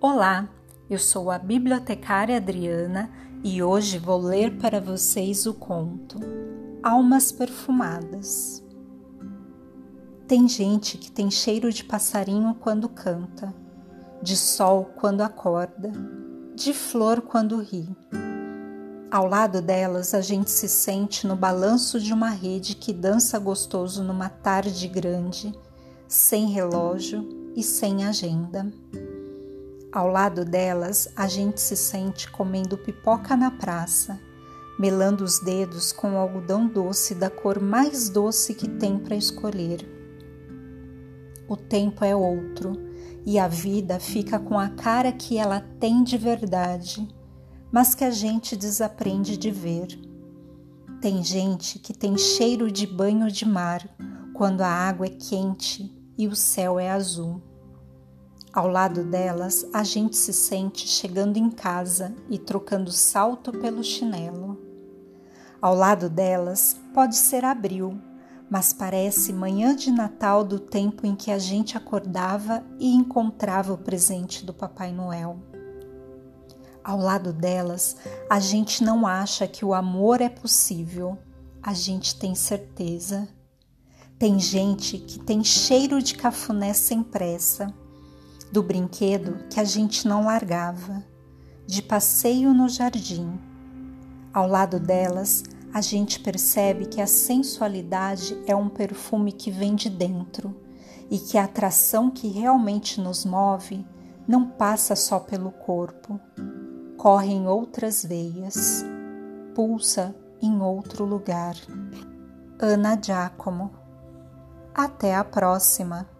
Olá, eu sou a bibliotecária Adriana e hoje vou ler para vocês o conto Almas Perfumadas. Tem gente que tem cheiro de passarinho quando canta, de sol quando acorda, de flor quando ri. Ao lado delas, a gente se sente no balanço de uma rede que dança gostoso numa tarde grande, sem relógio e sem agenda. Ao lado delas, a gente se sente comendo pipoca na praça, melando os dedos com algodão doce da cor mais doce que tem para escolher. O tempo é outro e a vida fica com a cara que ela tem de verdade, mas que a gente desaprende de ver. Tem gente que tem cheiro de banho de mar quando a água é quente e o céu é azul. Ao lado delas, a gente se sente chegando em casa e trocando salto pelo chinelo. Ao lado delas, pode ser abril, mas parece manhã de Natal do tempo em que a gente acordava e encontrava o presente do Papai Noel. Ao lado delas, a gente não acha que o amor é possível, a gente tem certeza. Tem gente que tem cheiro de cafuné sem pressa do brinquedo que a gente não largava, de passeio no jardim. Ao lado delas, a gente percebe que a sensualidade é um perfume que vem de dentro e que a atração que realmente nos move não passa só pelo corpo, corre em outras veias, pulsa em outro lugar. Ana Giacomo. Até a próxima!